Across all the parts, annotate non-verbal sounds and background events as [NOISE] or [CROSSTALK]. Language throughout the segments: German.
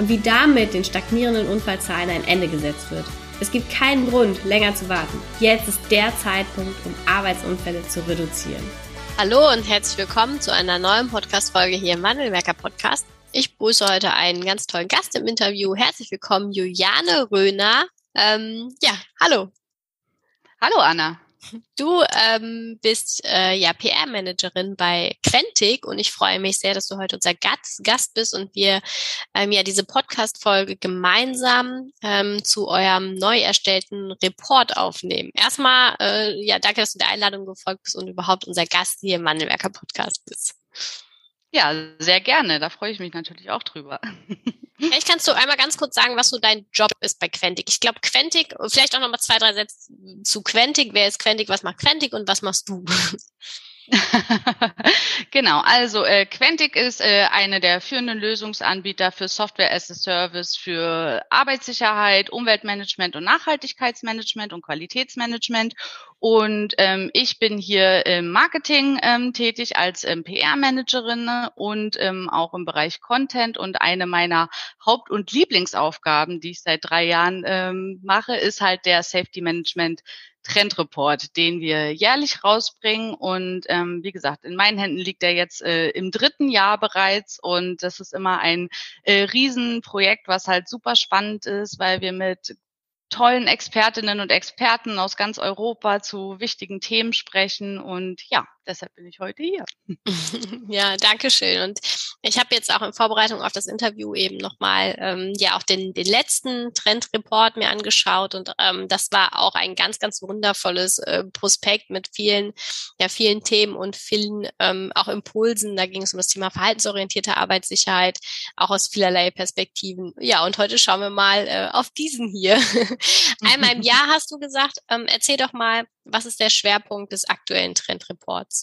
und wie damit den stagnierenden Unfallzahlen ein Ende gesetzt wird. Es gibt keinen Grund, länger zu warten. Jetzt ist der Zeitpunkt, um Arbeitsunfälle zu reduzieren. Hallo und herzlich willkommen zu einer neuen Podcast-Folge hier im Wandelwerker Podcast. Ich begrüße heute einen ganz tollen Gast im Interview. Herzlich willkommen, Juliane Röhner. Ähm, ja, hallo. Hallo, Anna. Du ähm, bist äh, ja PR-Managerin bei Quentic und ich freue mich sehr, dass du heute unser Gast, Gast bist und wir ähm, ja diese Podcast-Folge gemeinsam ähm, zu eurem neu erstellten Report aufnehmen. Erstmal, äh, ja, danke, dass du der Einladung gefolgt bist und überhaupt unser Gast hier im Mandelwerker Podcast bist. Ja, sehr gerne. Da freue ich mich natürlich auch drüber. [LAUGHS] Vielleicht kannst du einmal ganz kurz sagen, was so dein Job ist bei Quentic. Ich glaube, Quentic, vielleicht auch noch mal zwei, drei Sätze zu Quentic. Wer ist Quentic? Was macht Quentic und was machst du? [LAUGHS] [LAUGHS] genau, also äh, Quentic ist äh, eine der führenden Lösungsanbieter für Software as a Service für Arbeitssicherheit, Umweltmanagement und Nachhaltigkeitsmanagement und Qualitätsmanagement. Und ähm, ich bin hier im Marketing ähm, tätig als ähm, PR-Managerin und ähm, auch im Bereich Content. Und eine meiner Haupt- und Lieblingsaufgaben, die ich seit drei Jahren ähm, mache, ist halt der Safety Management Trendreport, den wir jährlich rausbringen. Und ähm, wie gesagt, in meinen Händen liegt er jetzt äh, im dritten Jahr bereits. Und das ist immer ein äh, Riesenprojekt, was halt super spannend ist, weil wir mit tollen Expertinnen und Experten aus ganz Europa zu wichtigen Themen sprechen. Und ja, deshalb bin ich heute hier. [LAUGHS] Ja, danke schön. Und ich habe jetzt auch in Vorbereitung auf das Interview eben nochmal ähm, ja auch den, den letzten Trendreport mir angeschaut und ähm, das war auch ein ganz, ganz wundervolles äh, Prospekt mit vielen, ja, vielen Themen und vielen ähm, auch Impulsen. Da ging es um das Thema verhaltensorientierte Arbeitssicherheit, auch aus vielerlei Perspektiven. Ja, und heute schauen wir mal äh, auf diesen hier. [LAUGHS] Einmal im [LAUGHS] Jahr hast du gesagt, ähm, erzähl doch mal, was ist der Schwerpunkt des aktuellen Trendreports?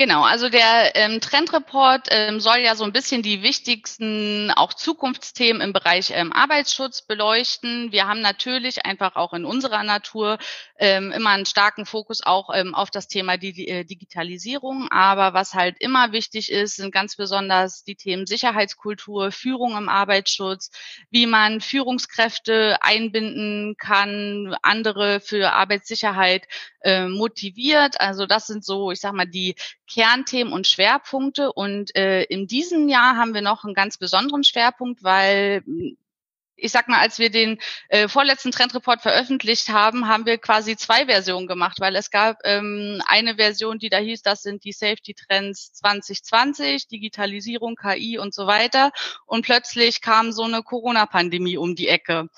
Genau, also der ähm, Trendreport ähm, soll ja so ein bisschen die wichtigsten auch Zukunftsthemen im Bereich ähm, Arbeitsschutz beleuchten. Wir haben natürlich einfach auch in unserer Natur ähm, immer einen starken Fokus auch ähm, auf das Thema die, äh, Digitalisierung. Aber was halt immer wichtig ist, sind ganz besonders die Themen Sicherheitskultur, Führung im Arbeitsschutz, wie man Führungskräfte einbinden kann, andere für Arbeitssicherheit äh, motiviert. Also das sind so, ich sag mal, die Kernthemen und Schwerpunkte. Und äh, in diesem Jahr haben wir noch einen ganz besonderen Schwerpunkt, weil ich sag mal, als wir den äh, vorletzten Trendreport veröffentlicht haben, haben wir quasi zwei Versionen gemacht, weil es gab ähm, eine Version, die da hieß, das sind die Safety Trends 2020, Digitalisierung, KI und so weiter. Und plötzlich kam so eine Corona-Pandemie um die Ecke.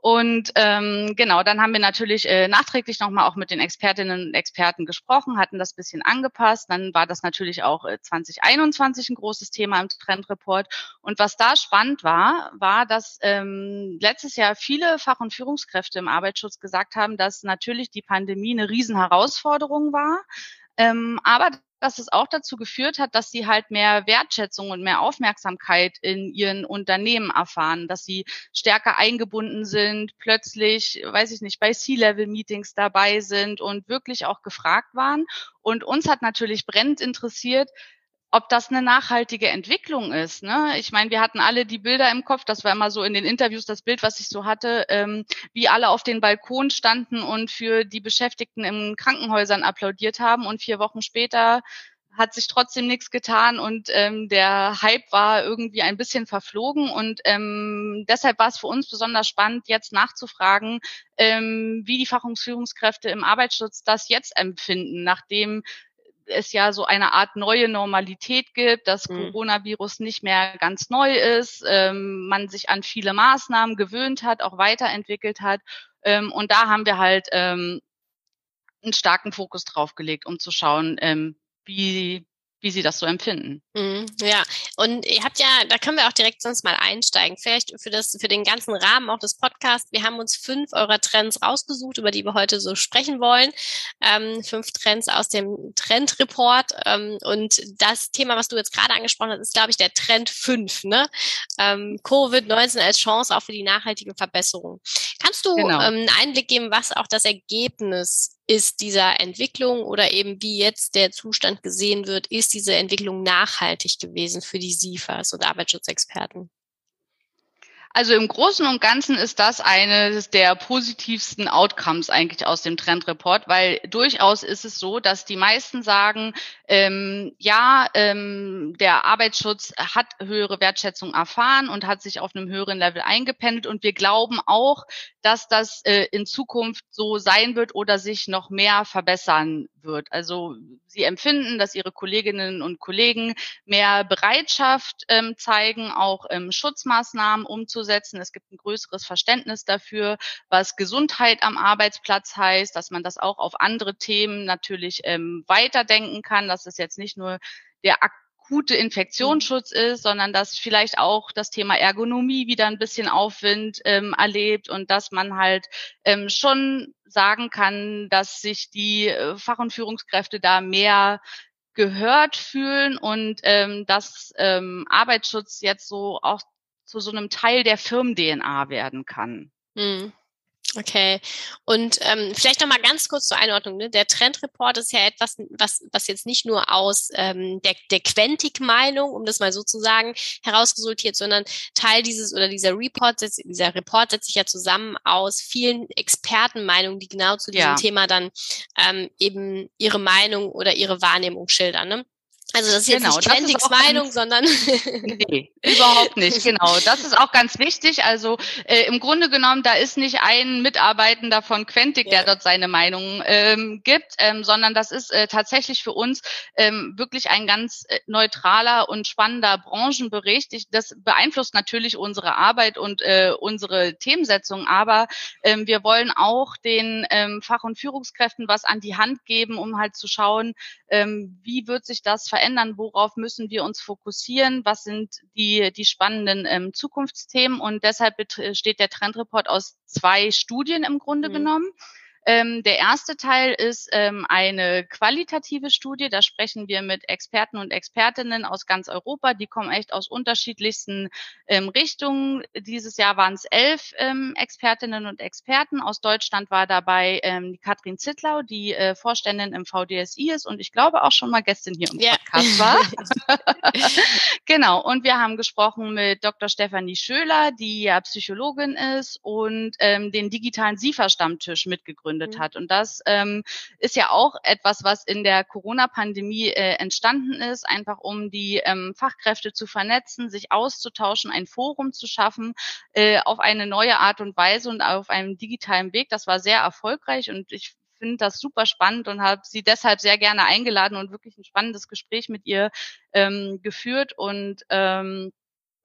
Und ähm, genau, dann haben wir natürlich äh, nachträglich nochmal auch mit den Expertinnen und Experten gesprochen, hatten das bisschen angepasst. Dann war das natürlich auch äh, 2021 ein großes Thema im Trendreport. Und was da spannend war, war, dass ähm, letztes Jahr viele Fach- und Führungskräfte im Arbeitsschutz gesagt haben, dass natürlich die Pandemie eine Riesenherausforderung war. Ähm, aber dass es auch dazu geführt hat, dass sie halt mehr Wertschätzung und mehr Aufmerksamkeit in ihren Unternehmen erfahren, dass sie stärker eingebunden sind, plötzlich, weiß ich nicht, bei C-Level-Meetings dabei sind und wirklich auch gefragt waren. Und uns hat natürlich brennend interessiert, ob das eine nachhaltige Entwicklung ist. Ne? Ich meine, wir hatten alle die Bilder im Kopf, das war immer so in den Interviews das Bild, was ich so hatte, ähm, wie alle auf den Balkon standen und für die Beschäftigten in Krankenhäusern applaudiert haben und vier Wochen später hat sich trotzdem nichts getan und ähm, der Hype war irgendwie ein bisschen verflogen und ähm, deshalb war es für uns besonders spannend, jetzt nachzufragen, ähm, wie die Fachungsführungskräfte im Arbeitsschutz das jetzt empfinden, nachdem es ja so eine Art neue Normalität gibt, dass mhm. Coronavirus nicht mehr ganz neu ist, ähm, man sich an viele Maßnahmen gewöhnt hat, auch weiterentwickelt hat. Ähm, und da haben wir halt ähm, einen starken Fokus drauf gelegt, um zu schauen, ähm, wie wie sie das so empfinden. Mhm, ja, und ihr habt ja, da können wir auch direkt sonst mal einsteigen. Vielleicht für das, für den ganzen Rahmen auch des Podcasts. Wir haben uns fünf eurer Trends rausgesucht, über die wir heute so sprechen wollen. Ähm, fünf Trends aus dem Trendreport. Ähm, und das Thema, was du jetzt gerade angesprochen hast, ist, glaube ich, der Trend fünf. Ne? Ähm, Covid-19 als Chance auch für die nachhaltige Verbesserung. Kannst du genau. ähm, einen Einblick geben, was auch das Ergebnis ist dieser Entwicklung oder eben wie jetzt der Zustand gesehen wird, ist diese Entwicklung nachhaltig gewesen für die SIFAs und Arbeitsschutzexperten? Also im Großen und Ganzen ist das eines der positivsten Outcomes eigentlich aus dem Trendreport, weil durchaus ist es so, dass die meisten sagen, ähm, ja, ähm, der Arbeitsschutz hat höhere Wertschätzung erfahren und hat sich auf einem höheren Level eingependelt und wir glauben auch, dass das äh, in Zukunft so sein wird oder sich noch mehr verbessern wird. Also sie empfinden, dass ihre Kolleginnen und Kollegen mehr Bereitschaft ähm, zeigen, auch ähm, Schutzmaßnahmen umzusetzen. Es gibt ein größeres Verständnis dafür, was Gesundheit am Arbeitsplatz heißt, dass man das auch auf andere Themen natürlich ähm, weiterdenken kann, dass es jetzt nicht nur der akute Infektionsschutz ist, sondern dass vielleicht auch das Thema Ergonomie wieder ein bisschen Aufwind ähm, erlebt und dass man halt ähm, schon sagen kann, dass sich die äh, Fach- und Führungskräfte da mehr gehört fühlen und ähm, dass ähm, Arbeitsschutz jetzt so auch zu so einem Teil der Firmen-DNA werden kann. Hm. Okay. Und ähm, vielleicht noch mal ganz kurz zur Einordnung. Ne? Der Trendreport ist ja etwas, was, was jetzt nicht nur aus ähm, der, der Quentik-Meinung, um das mal so zu sagen, herausresultiert, sondern Teil dieses oder dieser Report, dieser Report setzt sich ja zusammen aus vielen Expertenmeinungen, die genau zu diesem ja. Thema dann ähm, eben ihre Meinung oder ihre Wahrnehmung schildern. Ne? Also das ist jetzt genau, nicht Trendings Meinung, sondern [LAUGHS] nee, überhaupt nicht. Genau, das ist auch ganz wichtig. Also äh, im Grunde genommen, da ist nicht ein Mitarbeitender von Quentic, ja. der dort seine Meinung ähm, gibt, ähm, sondern das ist äh, tatsächlich für uns ähm, wirklich ein ganz äh, neutraler und spannender Branchenbericht. Ich, das beeinflusst natürlich unsere Arbeit und äh, unsere Themensetzung, aber ähm, wir wollen auch den ähm, Fach- und Führungskräften was an die Hand geben, um halt zu schauen, ähm, wie wird sich das verändern verändern, worauf müssen wir uns fokussieren, was sind die, die spannenden ähm, Zukunftsthemen und deshalb besteht der Trendreport aus zwei Studien im Grunde mhm. genommen. Ähm, der erste Teil ist ähm, eine qualitative Studie. Da sprechen wir mit Experten und Expertinnen aus ganz Europa. Die kommen echt aus unterschiedlichsten ähm, Richtungen. Dieses Jahr waren es elf ähm, Expertinnen und Experten. Aus Deutschland war dabei ähm, die Katrin Zittlau, die äh, Vorständin im VDSI ist und ich glaube auch schon mal gestern hier im Podcast yeah. war. [LAUGHS] genau. Und wir haben gesprochen mit Dr. Stefanie Schöler, die ja Psychologin ist und ähm, den digitalen SIFA-Stammtisch mitgegründet gegründet mhm. hat. Und das ähm, ist ja auch etwas, was in der Corona-Pandemie äh, entstanden ist, einfach um die ähm, Fachkräfte zu vernetzen, sich auszutauschen, ein Forum zu schaffen äh, auf eine neue Art und Weise und auf einem digitalen Weg. Das war sehr erfolgreich und ich finde das super spannend und habe sie deshalb sehr gerne eingeladen und wirklich ein spannendes Gespräch mit ihr ähm, geführt und ähm,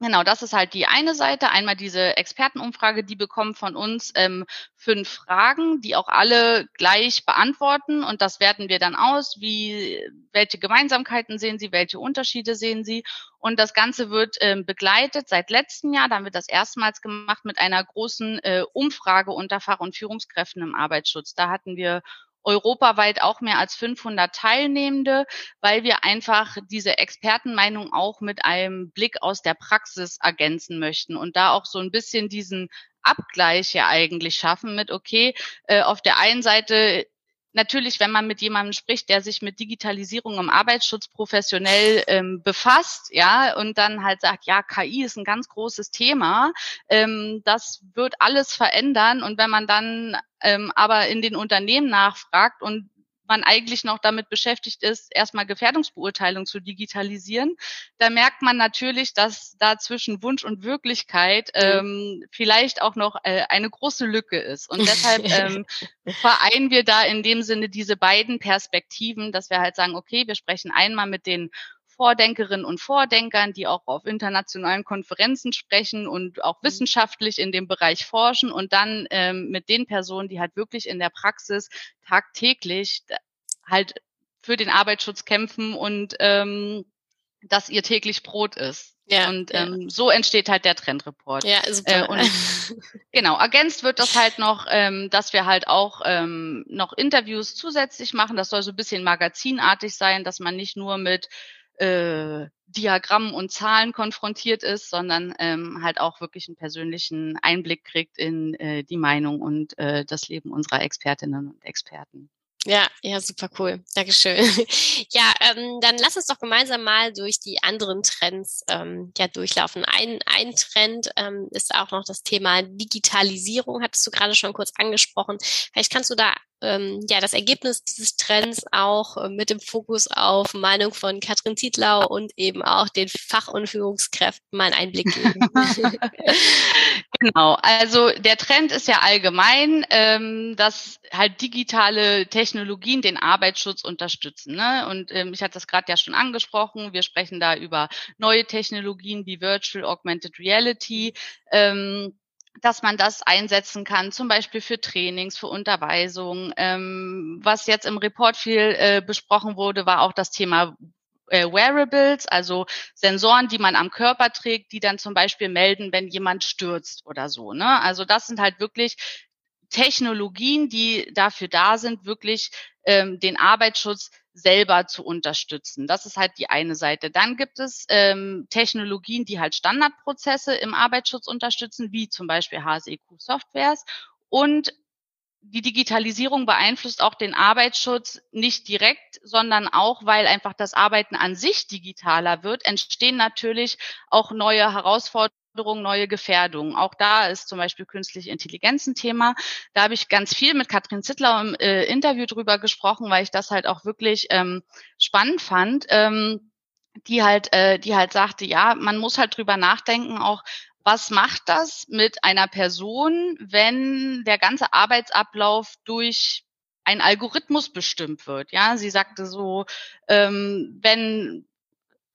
Genau, das ist halt die eine Seite. Einmal diese Expertenumfrage, die bekommen von uns ähm, fünf Fragen, die auch alle gleich beantworten. Und das werten wir dann aus. Wie, welche Gemeinsamkeiten sehen Sie, welche Unterschiede sehen Sie? Und das Ganze wird ähm, begleitet seit letztem Jahr. Da haben wir das erstmals gemacht mit einer großen äh, Umfrage unter Fach- und Führungskräften im Arbeitsschutz. Da hatten wir europaweit auch mehr als 500 Teilnehmende, weil wir einfach diese Expertenmeinung auch mit einem Blick aus der Praxis ergänzen möchten und da auch so ein bisschen diesen Abgleich ja eigentlich schaffen mit, okay, äh, auf der einen Seite natürlich, wenn man mit jemandem spricht, der sich mit Digitalisierung im Arbeitsschutz professionell ähm, befasst, ja, und dann halt sagt, ja, KI ist ein ganz großes Thema, ähm, das wird alles verändern. Und wenn man dann ähm, aber in den Unternehmen nachfragt und man eigentlich noch damit beschäftigt ist, erstmal Gefährdungsbeurteilung zu digitalisieren, da merkt man natürlich, dass da zwischen Wunsch und Wirklichkeit ähm, vielleicht auch noch äh, eine große Lücke ist. Und [LAUGHS] deshalb ähm, vereinen wir da in dem Sinne diese beiden Perspektiven, dass wir halt sagen, okay, wir sprechen einmal mit den Vordenkerinnen und Vordenkern, die auch auf internationalen Konferenzen sprechen und auch mhm. wissenschaftlich in dem Bereich forschen und dann ähm, mit den Personen, die halt wirklich in der Praxis tagtäglich halt für den Arbeitsschutz kämpfen und ähm, das ihr täglich Brot ist. Ja, und ähm, ja. so entsteht halt der Trendreport. Ja, super. Äh, und [LAUGHS] genau, ergänzt wird das halt noch, ähm, dass wir halt auch ähm, noch Interviews zusätzlich machen. Das soll so ein bisschen magazinartig sein, dass man nicht nur mit äh, Diagrammen und Zahlen konfrontiert ist, sondern ähm, halt auch wirklich einen persönlichen Einblick kriegt in äh, die Meinung und äh, das Leben unserer Expertinnen und Experten. Ja, ja, super cool. Dankeschön. [LAUGHS] ja, ähm, dann lass uns doch gemeinsam mal durch die anderen Trends ähm, ja durchlaufen. Ein, ein Trend ähm, ist auch noch das Thema Digitalisierung, hattest du gerade schon kurz angesprochen. Vielleicht kannst du da ähm, ja das Ergebnis dieses Trends auch äh, mit dem Fokus auf Meinung von Katrin Zietlau und eben auch den Fach- und Führungskräften mal einen Einblick geben. [LAUGHS] [LAUGHS] genau, also der Trend ist ja allgemein, ähm, dass halt digitale Technologien den Arbeitsschutz unterstützen. Ne? Und ähm, ich hatte das gerade ja schon angesprochen. Wir sprechen da über neue Technologien wie Virtual Augmented Reality. Ähm, dass man das einsetzen kann, zum Beispiel für Trainings, für Unterweisung. Ähm, was jetzt im Report viel äh, besprochen wurde, war auch das Thema äh, Wearables, also Sensoren, die man am Körper trägt, die dann zum Beispiel melden, wenn jemand stürzt oder so. Ne? Also das sind halt wirklich Technologien, die dafür da sind, wirklich ähm, den Arbeitsschutz selber zu unterstützen. Das ist halt die eine Seite. Dann gibt es ähm, Technologien, die halt Standardprozesse im Arbeitsschutz unterstützen, wie zum Beispiel HSEQ-Softwares. Und die Digitalisierung beeinflusst auch den Arbeitsschutz nicht direkt, sondern auch, weil einfach das Arbeiten an sich digitaler wird, entstehen natürlich auch neue Herausforderungen neue Gefährdungen. Auch da ist zum Beispiel künstliche Intelligenz ein Thema. Da habe ich ganz viel mit Katrin Zittler im äh, Interview drüber gesprochen, weil ich das halt auch wirklich ähm, spannend fand. Ähm, die halt, äh, die halt sagte, ja, man muss halt drüber nachdenken, auch was macht das mit einer Person, wenn der ganze Arbeitsablauf durch ein Algorithmus bestimmt wird. Ja, sie sagte so, ähm, wenn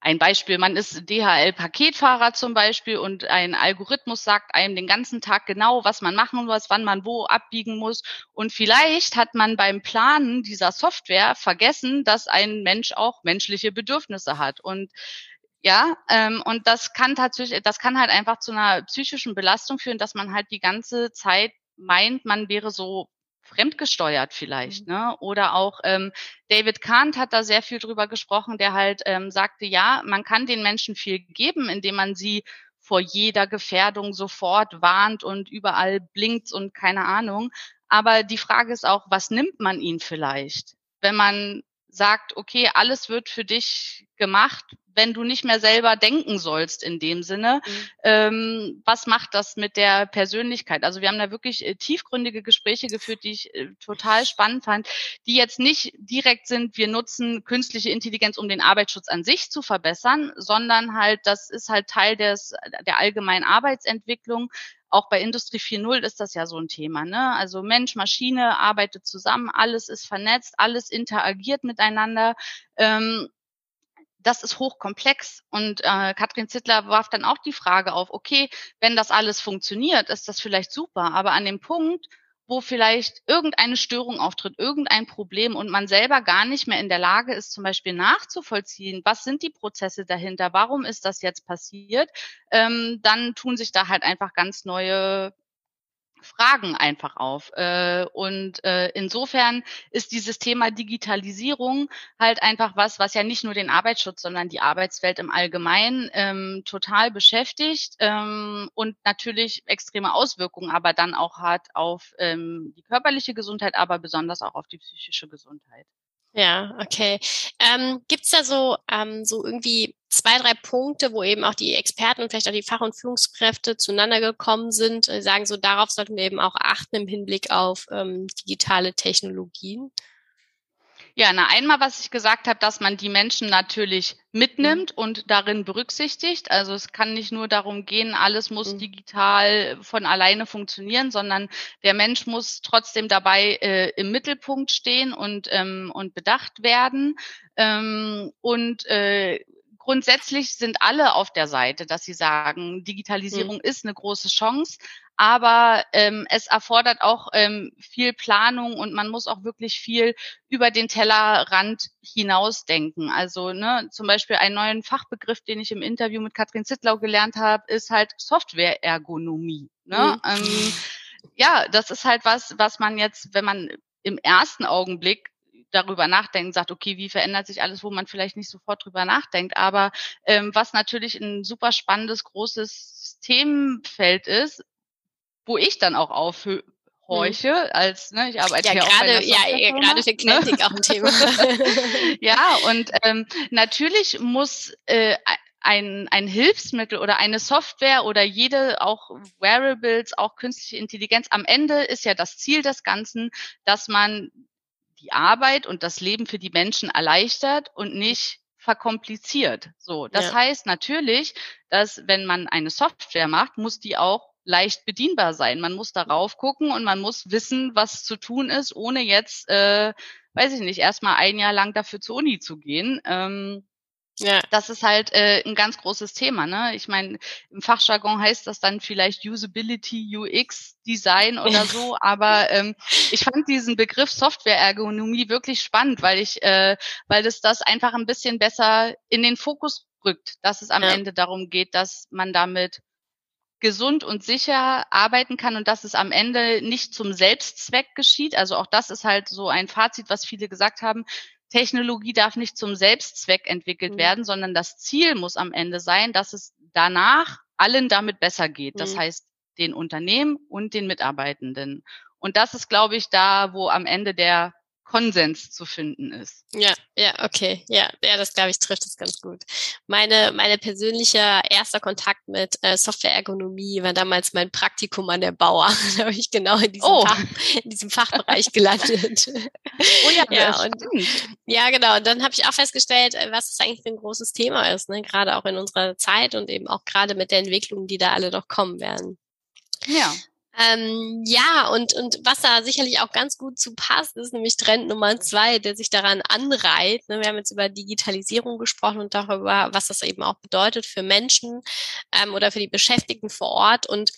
ein Beispiel, man ist DHL-Paketfahrer zum Beispiel und ein Algorithmus sagt einem den ganzen Tag genau, was man machen muss, wann man wo abbiegen muss. Und vielleicht hat man beim Planen dieser Software vergessen, dass ein Mensch auch menschliche Bedürfnisse hat. Und ja, ähm, und das kann tatsächlich, das kann halt einfach zu einer psychischen Belastung führen, dass man halt die ganze Zeit meint, man wäre so fremdgesteuert vielleicht. Mhm. Ne? Oder auch ähm, David Kahnt hat da sehr viel drüber gesprochen, der halt ähm, sagte, ja, man kann den Menschen viel geben, indem man sie vor jeder Gefährdung sofort warnt und überall blinkt und keine Ahnung. Aber die Frage ist auch, was nimmt man ihnen vielleicht? Wenn man sagt, okay, alles wird für dich gemacht, wenn du nicht mehr selber denken sollst in dem Sinne. Mhm. Ähm, was macht das mit der Persönlichkeit? Also wir haben da wirklich äh, tiefgründige Gespräche geführt, die ich äh, total spannend fand, die jetzt nicht direkt sind, wir nutzen künstliche Intelligenz, um den Arbeitsschutz an sich zu verbessern, sondern halt, das ist halt Teil des, der allgemeinen Arbeitsentwicklung. Auch bei Industrie 4.0 ist das ja so ein Thema. Ne? Also Mensch, Maschine arbeitet zusammen, alles ist vernetzt, alles interagiert miteinander. Ähm, das ist hochkomplex. Und äh, Katrin Zittler warf dann auch die Frage auf, okay, wenn das alles funktioniert, ist das vielleicht super, aber an dem Punkt, wo vielleicht irgendeine Störung auftritt, irgendein Problem und man selber gar nicht mehr in der Lage ist, zum Beispiel nachzuvollziehen, was sind die Prozesse dahinter, warum ist das jetzt passiert, ähm, dann tun sich da halt einfach ganz neue Fragen einfach auf. Äh, und äh, insofern ist dieses Thema Digitalisierung halt einfach was, was ja nicht nur den Arbeitsschutz, sondern die Arbeitswelt im Allgemeinen ähm, total beschäftigt ähm, und natürlich extreme Auswirkungen aber dann auch hat auf ähm, die körperliche Gesundheit, aber besonders auch auf die psychische Gesundheit. Ja, okay. Ähm, Gibt da so, ähm, so irgendwie zwei, drei Punkte, wo eben auch die Experten und vielleicht auch die Fach- und Führungskräfte zueinander gekommen sind, äh, sagen so, darauf sollten wir eben auch achten im Hinblick auf ähm, digitale Technologien? Ja, na einmal, was ich gesagt habe, dass man die Menschen natürlich mitnimmt mhm. und darin berücksichtigt. Also es kann nicht nur darum gehen, alles muss mhm. digital von alleine funktionieren, sondern der Mensch muss trotzdem dabei äh, im Mittelpunkt stehen und, ähm, und bedacht werden. Ähm, und äh, grundsätzlich sind alle auf der Seite, dass sie sagen, Digitalisierung mhm. ist eine große Chance, aber ähm, es erfordert auch ähm, viel Planung und man muss auch wirklich viel über den Tellerrand hinausdenken. Also ne, zum Beispiel einen neuen Fachbegriff, den ich im Interview mit Katrin Zittlau gelernt habe, ist halt Software-Ergonomie. Ne? Mhm. Ähm, ja, das ist halt was, was man jetzt, wenn man im ersten Augenblick darüber nachdenkt, sagt, okay, wie verändert sich alles, wo man vielleicht nicht sofort drüber nachdenkt, aber ähm, was natürlich ein super spannendes, großes Themenfeld ist, wo ich dann auch aufhorche, mhm. als ne, ich arbeite ja, gerade, ja, ja, gerade für ne? auch ein Thema. [LAUGHS] ja, und ähm, natürlich muss äh, ein, ein Hilfsmittel oder eine Software oder jede auch Wearables, auch künstliche Intelligenz. Am Ende ist ja das Ziel des Ganzen, dass man die Arbeit und das Leben für die Menschen erleichtert und nicht verkompliziert. So, das ja. heißt natürlich, dass wenn man eine Software macht, muss die auch leicht bedienbar sein. Man muss darauf gucken und man muss wissen, was zu tun ist, ohne jetzt, äh, weiß ich nicht, erstmal ein Jahr lang dafür zur Uni zu gehen. Ähm, ja. Das ist halt äh, ein ganz großes Thema. Ne? Ich meine, im Fachjargon heißt das dann vielleicht Usability, UX, Design [LAUGHS] oder so, aber ähm, ich fand diesen Begriff Software-Ergonomie wirklich spannend, weil ich, äh, weil es das einfach ein bisschen besser in den Fokus rückt, dass es am ja. Ende darum geht, dass man damit gesund und sicher arbeiten kann und dass es am Ende nicht zum Selbstzweck geschieht. Also auch das ist halt so ein Fazit, was viele gesagt haben. Technologie darf nicht zum Selbstzweck entwickelt mhm. werden, sondern das Ziel muss am Ende sein, dass es danach allen damit besser geht. Das mhm. heißt, den Unternehmen und den Mitarbeitenden. Und das ist, glaube ich, da, wo am Ende der Konsens zu finden ist. Ja, ja, okay. Ja, ja, das glaube ich trifft es ganz gut. Meine, meine persönliche erster Kontakt mit äh, Software-Ergonomie war damals mein Praktikum an der Bauer. [LAUGHS] da habe ich genau in diesem, oh. Fach, in diesem Fachbereich [LAUGHS] gelandet. oh ja, ja, und, ja, genau. Und dann habe ich auch festgestellt, äh, was das eigentlich für ein großes Thema ist, ne? gerade auch in unserer Zeit und eben auch gerade mit der Entwicklung, die da alle noch kommen werden. Ja. Ähm, ja, und, und was da sicherlich auch ganz gut zu passt, ist nämlich Trend Nummer zwei, der sich daran anreiht. Ne? Wir haben jetzt über Digitalisierung gesprochen und darüber, was das eben auch bedeutet für Menschen ähm, oder für die Beschäftigten vor Ort. Und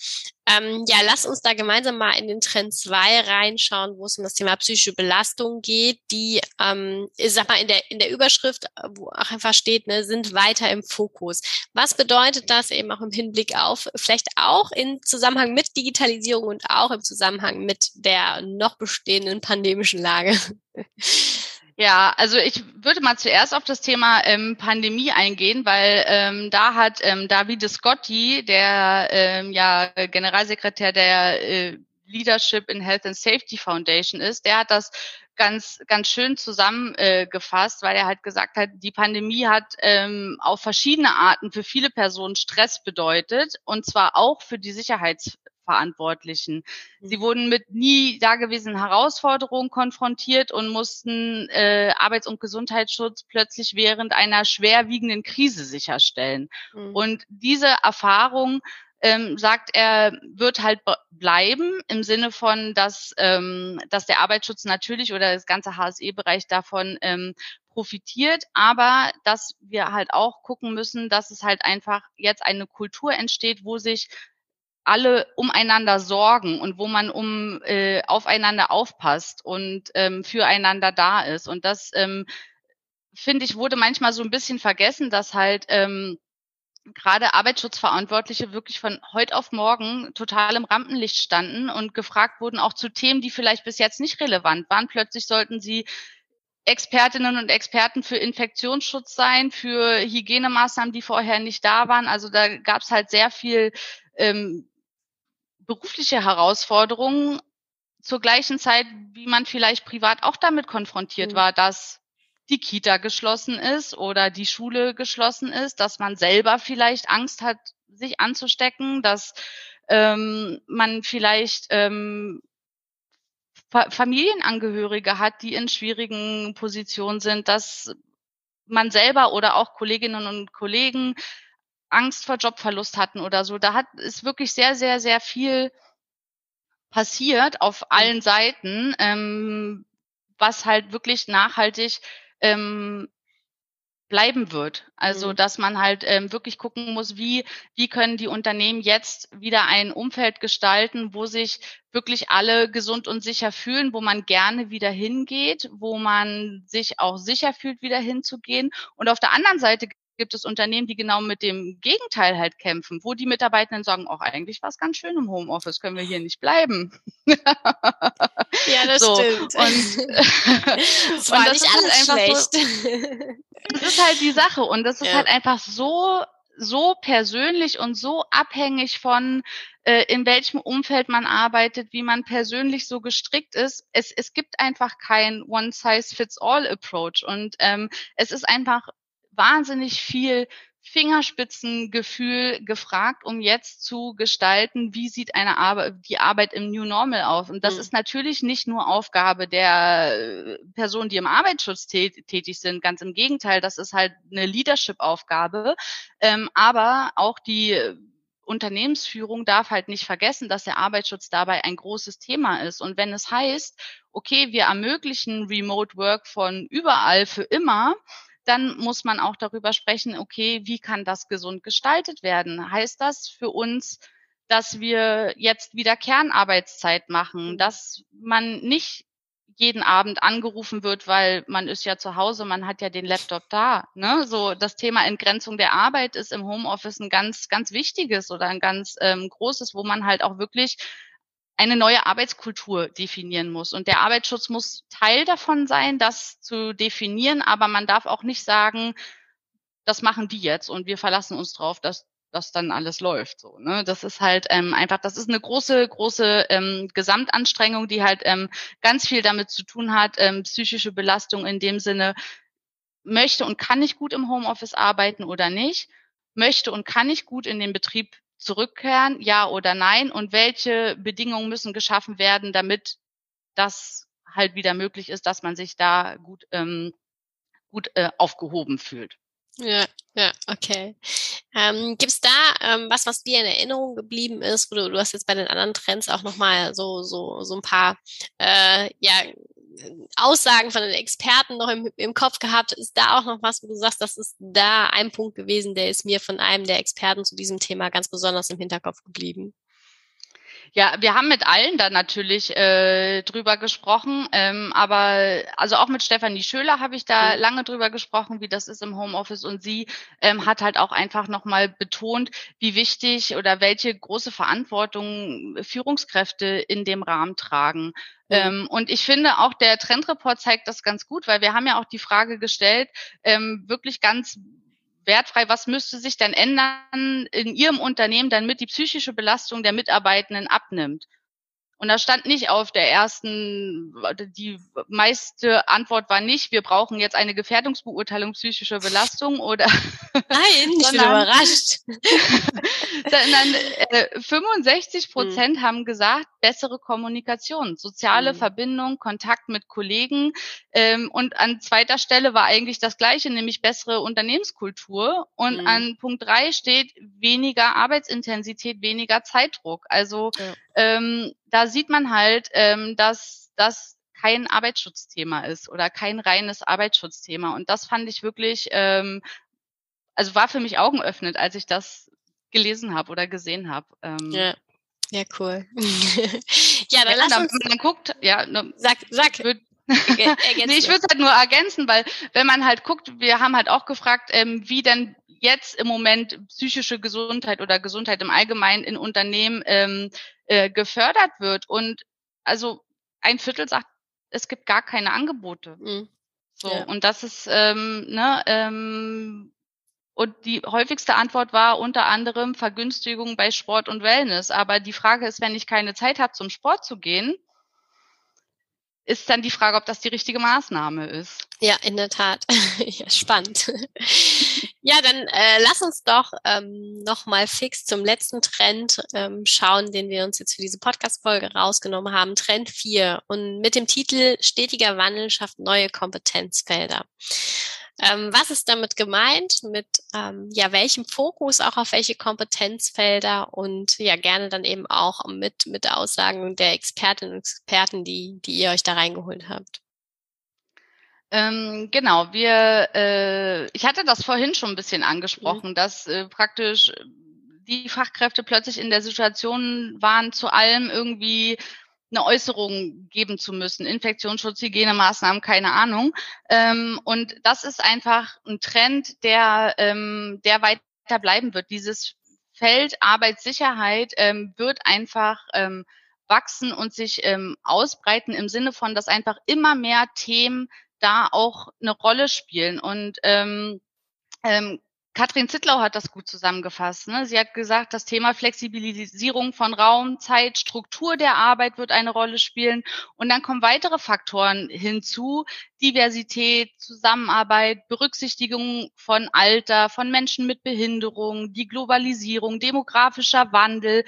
ähm, ja, lass uns da gemeinsam mal in den Trend 2 reinschauen, wo es um das Thema psychische Belastung geht, die, ähm, ich sag mal, in der, in der Überschrift, äh, wo auch einfach steht, ne, sind weiter im Fokus. Was bedeutet das eben auch im Hinblick auf, vielleicht auch im Zusammenhang mit Digitalisierung und auch im Zusammenhang mit der noch bestehenden pandemischen Lage? [LAUGHS] Ja, also ich würde mal zuerst auf das Thema ähm, Pandemie eingehen, weil ähm, da hat ähm, Davide Scotti, der ähm, ja Generalsekretär der äh, Leadership in Health and Safety Foundation ist, der hat das ganz ganz schön zusammengefasst, äh, weil er halt gesagt hat, die Pandemie hat ähm, auf verschiedene Arten für viele Personen Stress bedeutet und zwar auch für die Sicherheits Verantwortlichen. Sie mhm. wurden mit nie dagewesenen Herausforderungen konfrontiert und mussten äh, Arbeits- und Gesundheitsschutz plötzlich während einer schwerwiegenden Krise sicherstellen. Mhm. Und diese Erfahrung ähm, sagt er, wird halt bleiben im Sinne von, dass, ähm, dass der Arbeitsschutz natürlich oder das ganze HSE-Bereich davon ähm, profitiert, aber dass wir halt auch gucken müssen, dass es halt einfach jetzt eine Kultur entsteht, wo sich alle umeinander sorgen und wo man um äh, aufeinander aufpasst und ähm, füreinander da ist. Und das ähm, finde ich wurde manchmal so ein bisschen vergessen, dass halt ähm, gerade Arbeitsschutzverantwortliche wirklich von heute auf morgen total im Rampenlicht standen und gefragt wurden auch zu Themen, die vielleicht bis jetzt nicht relevant waren. Plötzlich sollten sie Expertinnen und Experten für Infektionsschutz sein, für Hygienemaßnahmen, die vorher nicht da waren. Also da gab es halt sehr viel ähm, berufliche Herausforderungen zur gleichen Zeit, wie man vielleicht privat auch damit konfrontiert mhm. war, dass die Kita geschlossen ist oder die Schule geschlossen ist, dass man selber vielleicht Angst hat, sich anzustecken, dass ähm, man vielleicht ähm, Familienangehörige hat, die in schwierigen Positionen sind, dass man selber oder auch Kolleginnen und Kollegen Angst vor Jobverlust hatten oder so. Da hat ist wirklich sehr, sehr, sehr viel passiert auf allen Seiten, ähm, was halt wirklich nachhaltig ähm, bleiben wird. Also, mhm. dass man halt ähm, wirklich gucken muss, wie, wie können die Unternehmen jetzt wieder ein Umfeld gestalten, wo sich wirklich alle gesund und sicher fühlen, wo man gerne wieder hingeht, wo man sich auch sicher fühlt, wieder hinzugehen. Und auf der anderen Seite gibt es Unternehmen, die genau mit dem Gegenteil halt kämpfen, wo die Mitarbeitenden sagen, auch eigentlich war es ganz schön im Homeoffice, können wir hier nicht bleiben. [LAUGHS] Ja, das so. stimmt. Und, [LAUGHS] [LAUGHS] das war und das nicht alles halt schlecht. So, das ist halt die Sache und das ist ja. halt einfach so so persönlich und so abhängig von, äh, in welchem Umfeld man arbeitet, wie man persönlich so gestrickt ist. Es, es gibt einfach kein One-Size-Fits-All-Approach und ähm, es ist einfach wahnsinnig viel Fingerspitzengefühl gefragt, um jetzt zu gestalten, wie sieht eine Arbeit, die Arbeit im New Normal aus. Und das mhm. ist natürlich nicht nur Aufgabe der äh, Personen, die im Arbeitsschutz tätig sind. Ganz im Gegenteil, das ist halt eine Leadership-Aufgabe. Ähm, aber auch die Unternehmensführung darf halt nicht vergessen, dass der Arbeitsschutz dabei ein großes Thema ist. Und wenn es heißt, okay, wir ermöglichen Remote Work von überall für immer, dann muss man auch darüber sprechen, okay, wie kann das gesund gestaltet werden? Heißt das für uns, dass wir jetzt wieder Kernarbeitszeit machen, dass man nicht jeden Abend angerufen wird, weil man ist ja zu Hause, man hat ja den Laptop da. Ne? So das Thema Entgrenzung der Arbeit ist im Homeoffice ein ganz, ganz wichtiges oder ein ganz ähm, großes, wo man halt auch wirklich eine neue Arbeitskultur definieren muss. Und der Arbeitsschutz muss Teil davon sein, das zu definieren, aber man darf auch nicht sagen, das machen die jetzt und wir verlassen uns drauf, dass das dann alles läuft. So, ne? Das ist halt ähm, einfach, das ist eine große, große ähm, Gesamtanstrengung, die halt ähm, ganz viel damit zu tun hat, ähm, psychische Belastung in dem Sinne, möchte und kann ich gut im Homeoffice arbeiten oder nicht, möchte und kann ich gut in den Betrieb zurückkehren, ja oder nein? Und welche Bedingungen müssen geschaffen werden, damit das halt wieder möglich ist, dass man sich da gut, ähm, gut äh, aufgehoben fühlt? Ja, ja, okay. Ähm, Gibt es da ähm, was, was dir in Erinnerung geblieben ist? Oder du hast jetzt bei den anderen Trends auch nochmal so, so, so ein paar äh, ja, Aussagen von den Experten noch im, im Kopf gehabt. Ist da auch noch was, wo du sagst, das ist da ein Punkt gewesen, der ist mir von einem der Experten zu diesem Thema ganz besonders im Hinterkopf geblieben? Ja, wir haben mit allen da natürlich äh, drüber gesprochen, ähm, aber also auch mit Stefanie Schöler habe ich da mhm. lange drüber gesprochen, wie das ist im Homeoffice und sie ähm, hat halt auch einfach nochmal betont, wie wichtig oder welche große Verantwortung Führungskräfte in dem Rahmen tragen. Mhm. Ähm, und ich finde auch der Trendreport zeigt das ganz gut, weil wir haben ja auch die Frage gestellt, ähm, wirklich ganz wertfrei, was müsste sich denn ändern in Ihrem Unternehmen, damit die psychische Belastung der Mitarbeitenden abnimmt? Und da stand nicht auf der ersten, die meiste Antwort war nicht, wir brauchen jetzt eine Gefährdungsbeurteilung psychischer Belastung oder. [LAUGHS] Nein, [LAUGHS] ich bin überrascht. [LAUGHS] sondern äh, 65 hm. Prozent hm. haben gesagt, bessere Kommunikation, soziale hm. Verbindung, Kontakt mit Kollegen. Ähm, und an zweiter Stelle war eigentlich das Gleiche, nämlich bessere Unternehmenskultur. Und hm. an Punkt drei steht weniger Arbeitsintensität, weniger Zeitdruck. Also ja. Ähm, da sieht man halt, ähm, dass das kein Arbeitsschutzthema ist oder kein reines Arbeitsschutzthema. Und das fand ich wirklich, ähm, also war für mich augenöffnend, als ich das gelesen habe oder gesehen habe. Ähm, ja. Ja, cool. [LAUGHS] ja, dann ja, lass dann, uns. Man guckt, ja, ne, sag, sag. Würd, [LAUGHS] nee, ich würde es halt nur ergänzen, weil wenn man halt guckt, wir haben halt auch gefragt, ähm, wie denn jetzt im Moment psychische Gesundheit oder Gesundheit im Allgemeinen in Unternehmen ähm, äh, gefördert wird. Und also ein Viertel sagt, es gibt gar keine Angebote. Mhm. So, ja. und das ist, ähm, ne, ähm, und die häufigste Antwort war unter anderem Vergünstigung bei Sport und Wellness. Aber die Frage ist, wenn ich keine Zeit habe, zum Sport zu gehen, ist dann die Frage, ob das die richtige Maßnahme ist. Ja, in der Tat. [LAUGHS] ja, spannend. Ja, dann äh, lass uns doch ähm, nochmal fix zum letzten Trend ähm, schauen, den wir uns jetzt für diese Podcast-Folge rausgenommen haben. Trend 4 und mit dem Titel Stetiger Wandel schafft neue Kompetenzfelder. Ähm, was ist damit gemeint? Mit ähm, ja welchem Fokus auch auf welche Kompetenzfelder und ja gerne dann eben auch mit mit Aussagen der Expertinnen und Experten, die die ihr euch da reingeholt habt. Ähm, genau, wir, äh, ich hatte das vorhin schon ein bisschen angesprochen, mhm. dass äh, praktisch die Fachkräfte plötzlich in der Situation waren, zu allem irgendwie eine Äußerung geben zu müssen. Infektionsschutz, Hygienemaßnahmen, keine Ahnung. Ähm, und das ist einfach ein Trend, der, ähm, der weiter bleiben wird. Dieses Feld Arbeitssicherheit ähm, wird einfach ähm, wachsen und sich ähm, ausbreiten im Sinne von, dass einfach immer mehr Themen da auch eine Rolle spielen. Und ähm, ähm, Katrin Zittlau hat das gut zusammengefasst. Ne? Sie hat gesagt, das Thema Flexibilisierung von Raum, Zeit, Struktur der Arbeit wird eine Rolle spielen. Und dann kommen weitere Faktoren hinzu. Diversität, Zusammenarbeit, Berücksichtigung von Alter, von Menschen mit Behinderung, die Globalisierung, demografischer Wandel.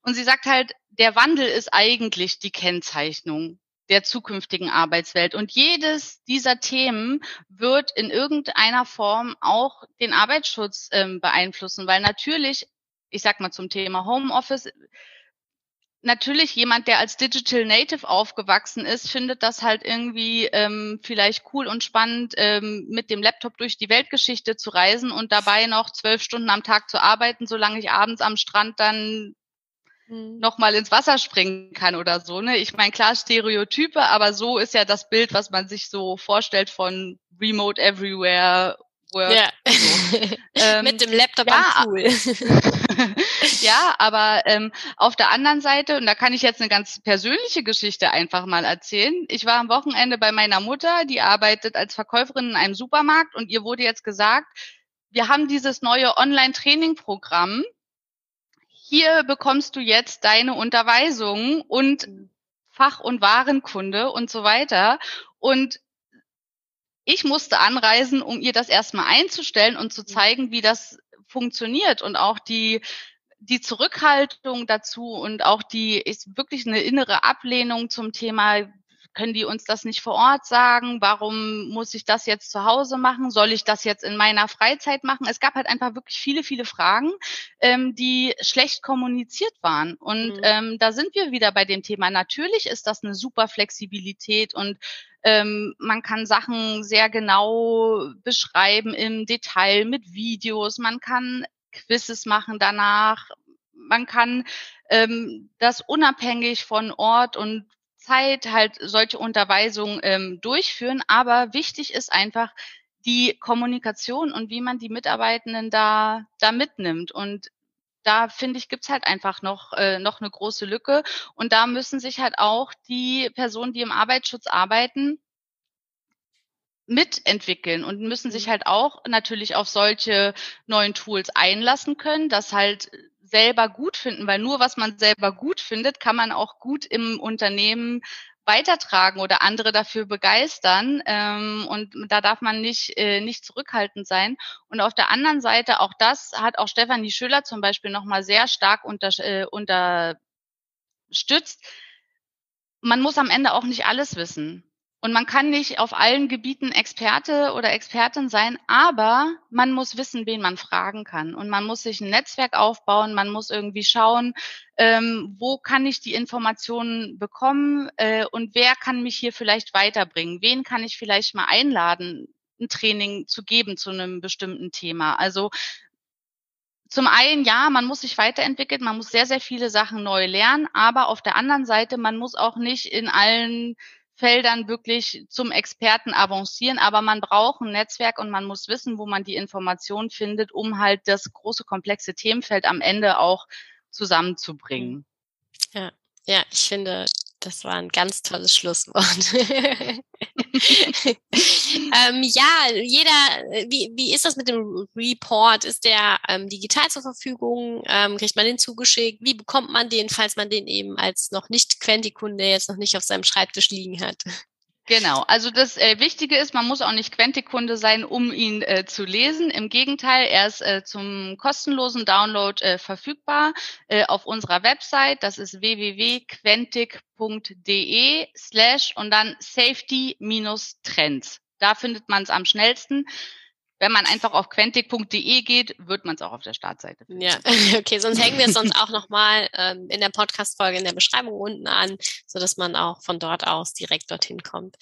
Und sie sagt halt, der Wandel ist eigentlich die Kennzeichnung der zukünftigen Arbeitswelt. Und jedes dieser Themen wird in irgendeiner Form auch den Arbeitsschutz ähm, beeinflussen, weil natürlich, ich sag mal zum Thema Homeoffice, natürlich jemand, der als Digital Native aufgewachsen ist, findet das halt irgendwie ähm, vielleicht cool und spannend, ähm, mit dem Laptop durch die Weltgeschichte zu reisen und dabei noch zwölf Stunden am Tag zu arbeiten, solange ich abends am Strand dann mhm. noch mal ins Wasser springen kann oder so. Ne? Ich meine, klar Stereotype, aber so ist ja das Bild, was man sich so vorstellt von Remote Everywhere Work. Ja. So. [LAUGHS] ähm, Mit dem Laptop ja, am Pool. [LAUGHS] ja, aber ähm, auf der anderen Seite, und da kann ich jetzt eine ganz persönliche Geschichte einfach mal erzählen. Ich war am Wochenende bei meiner Mutter, die arbeitet als Verkäuferin in einem Supermarkt und ihr wurde jetzt gesagt, wir haben dieses neue Online-Training-Programm hier bekommst du jetzt deine Unterweisung und. Fach- und Warenkunde und so weiter. Und ich musste anreisen, um ihr das erstmal einzustellen und zu zeigen, wie das funktioniert und auch die die Zurückhaltung dazu und auch die ist wirklich eine innere Ablehnung zum Thema, können die uns das nicht vor Ort sagen? Warum muss ich das jetzt zu Hause machen? Soll ich das jetzt in meiner Freizeit machen? Es gab halt einfach wirklich viele, viele Fragen, ähm, die schlecht kommuniziert waren. Und mhm. ähm, da sind wir wieder bei dem Thema. Natürlich ist das eine super Flexibilität und ähm, man kann Sachen sehr genau beschreiben im Detail mit Videos. Man kann Quizzes machen danach. Man kann ähm, das unabhängig von Ort und Zeit halt solche Unterweisungen ähm, durchführen. Aber wichtig ist einfach die Kommunikation und wie man die Mitarbeitenden da, da mitnimmt. Und da finde ich, gibt's halt einfach noch, äh, noch eine große Lücke. Und da müssen sich halt auch die Personen, die im Arbeitsschutz arbeiten, mitentwickeln und müssen sich mhm. halt auch natürlich auf solche neuen Tools einlassen können, dass halt selber gut finden, weil nur was man selber gut findet, kann man auch gut im Unternehmen weitertragen oder andere dafür begeistern. Ähm, und da darf man nicht, äh, nicht zurückhaltend sein. Und auf der anderen Seite, auch das hat auch Stefanie Schüller zum Beispiel nochmal sehr stark unter, äh, unterstützt. Man muss am Ende auch nicht alles wissen. Und man kann nicht auf allen Gebieten Experte oder Expertin sein, aber man muss wissen, wen man fragen kann. Und man muss sich ein Netzwerk aufbauen, man muss irgendwie schauen, ähm, wo kann ich die Informationen bekommen äh, und wer kann mich hier vielleicht weiterbringen? Wen kann ich vielleicht mal einladen, ein Training zu geben zu einem bestimmten Thema? Also zum einen, ja, man muss sich weiterentwickeln, man muss sehr, sehr viele Sachen neu lernen, aber auf der anderen Seite, man muss auch nicht in allen Feldern wirklich zum Experten avancieren, aber man braucht ein Netzwerk und man muss wissen, wo man die Informationen findet, um halt das große komplexe Themenfeld am Ende auch zusammenzubringen. Ja, ja, ich finde, das war ein ganz tolles Schlusswort. [LAUGHS] ähm, ja, jeder, wie, wie ist das mit dem Report? Ist der ähm, digital zur Verfügung? Ähm, kriegt man den zugeschickt? Wie bekommt man den, falls man den eben als noch nicht Quenti-Kunde jetzt noch nicht auf seinem Schreibtisch liegen hat? Genau, also das äh, Wichtige ist, man muss auch nicht Quentikunde sein, um ihn äh, zu lesen. Im Gegenteil, er ist äh, zum kostenlosen Download äh, verfügbar äh, auf unserer Website. Das ist www.quentic.de slash und dann Safety-Trends. Da findet man es am schnellsten. Wenn man einfach auf quentic.de geht, wird man es auch auf der Startseite finden. Ja, [LAUGHS] okay, sonst hängen wir es sonst auch nochmal ähm, in der Podcast-Folge in der Beschreibung unten an, so dass man auch von dort aus direkt dorthin kommt.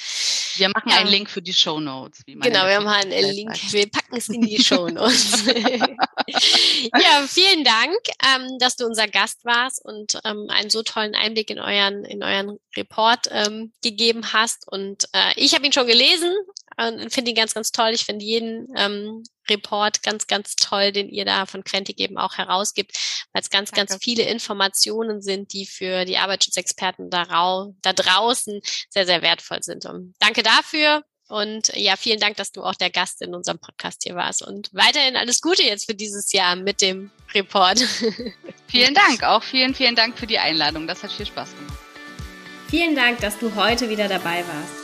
Wir machen ja. einen Link für die Show Notes. Genau, wir machen einen Link. Sagt. Wir packen es in die Show Notes. [LAUGHS] ja, vielen Dank, ähm, dass du unser Gast warst und ähm, einen so tollen Einblick in euren in euren Report ähm, gegeben hast. Und äh, ich habe ihn schon gelesen und finde ihn ganz, ganz toll. Ich finde jeden ähm, Report ganz, ganz toll, den ihr da von Quentic eben auch herausgibt, weil es ganz, Danke. ganz viele Informationen sind, die für die Arbeitsschutzexperten da, da draußen sehr, sehr wertvoll sind. Und danke dafür. Und ja, vielen Dank, dass du auch der Gast in unserem Podcast hier warst. Und weiterhin alles Gute jetzt für dieses Jahr mit dem Report. [LAUGHS] Vielen Dank. Auch vielen, vielen Dank für die Einladung. Das hat viel Spaß gemacht. Vielen Dank, dass du heute wieder dabei warst.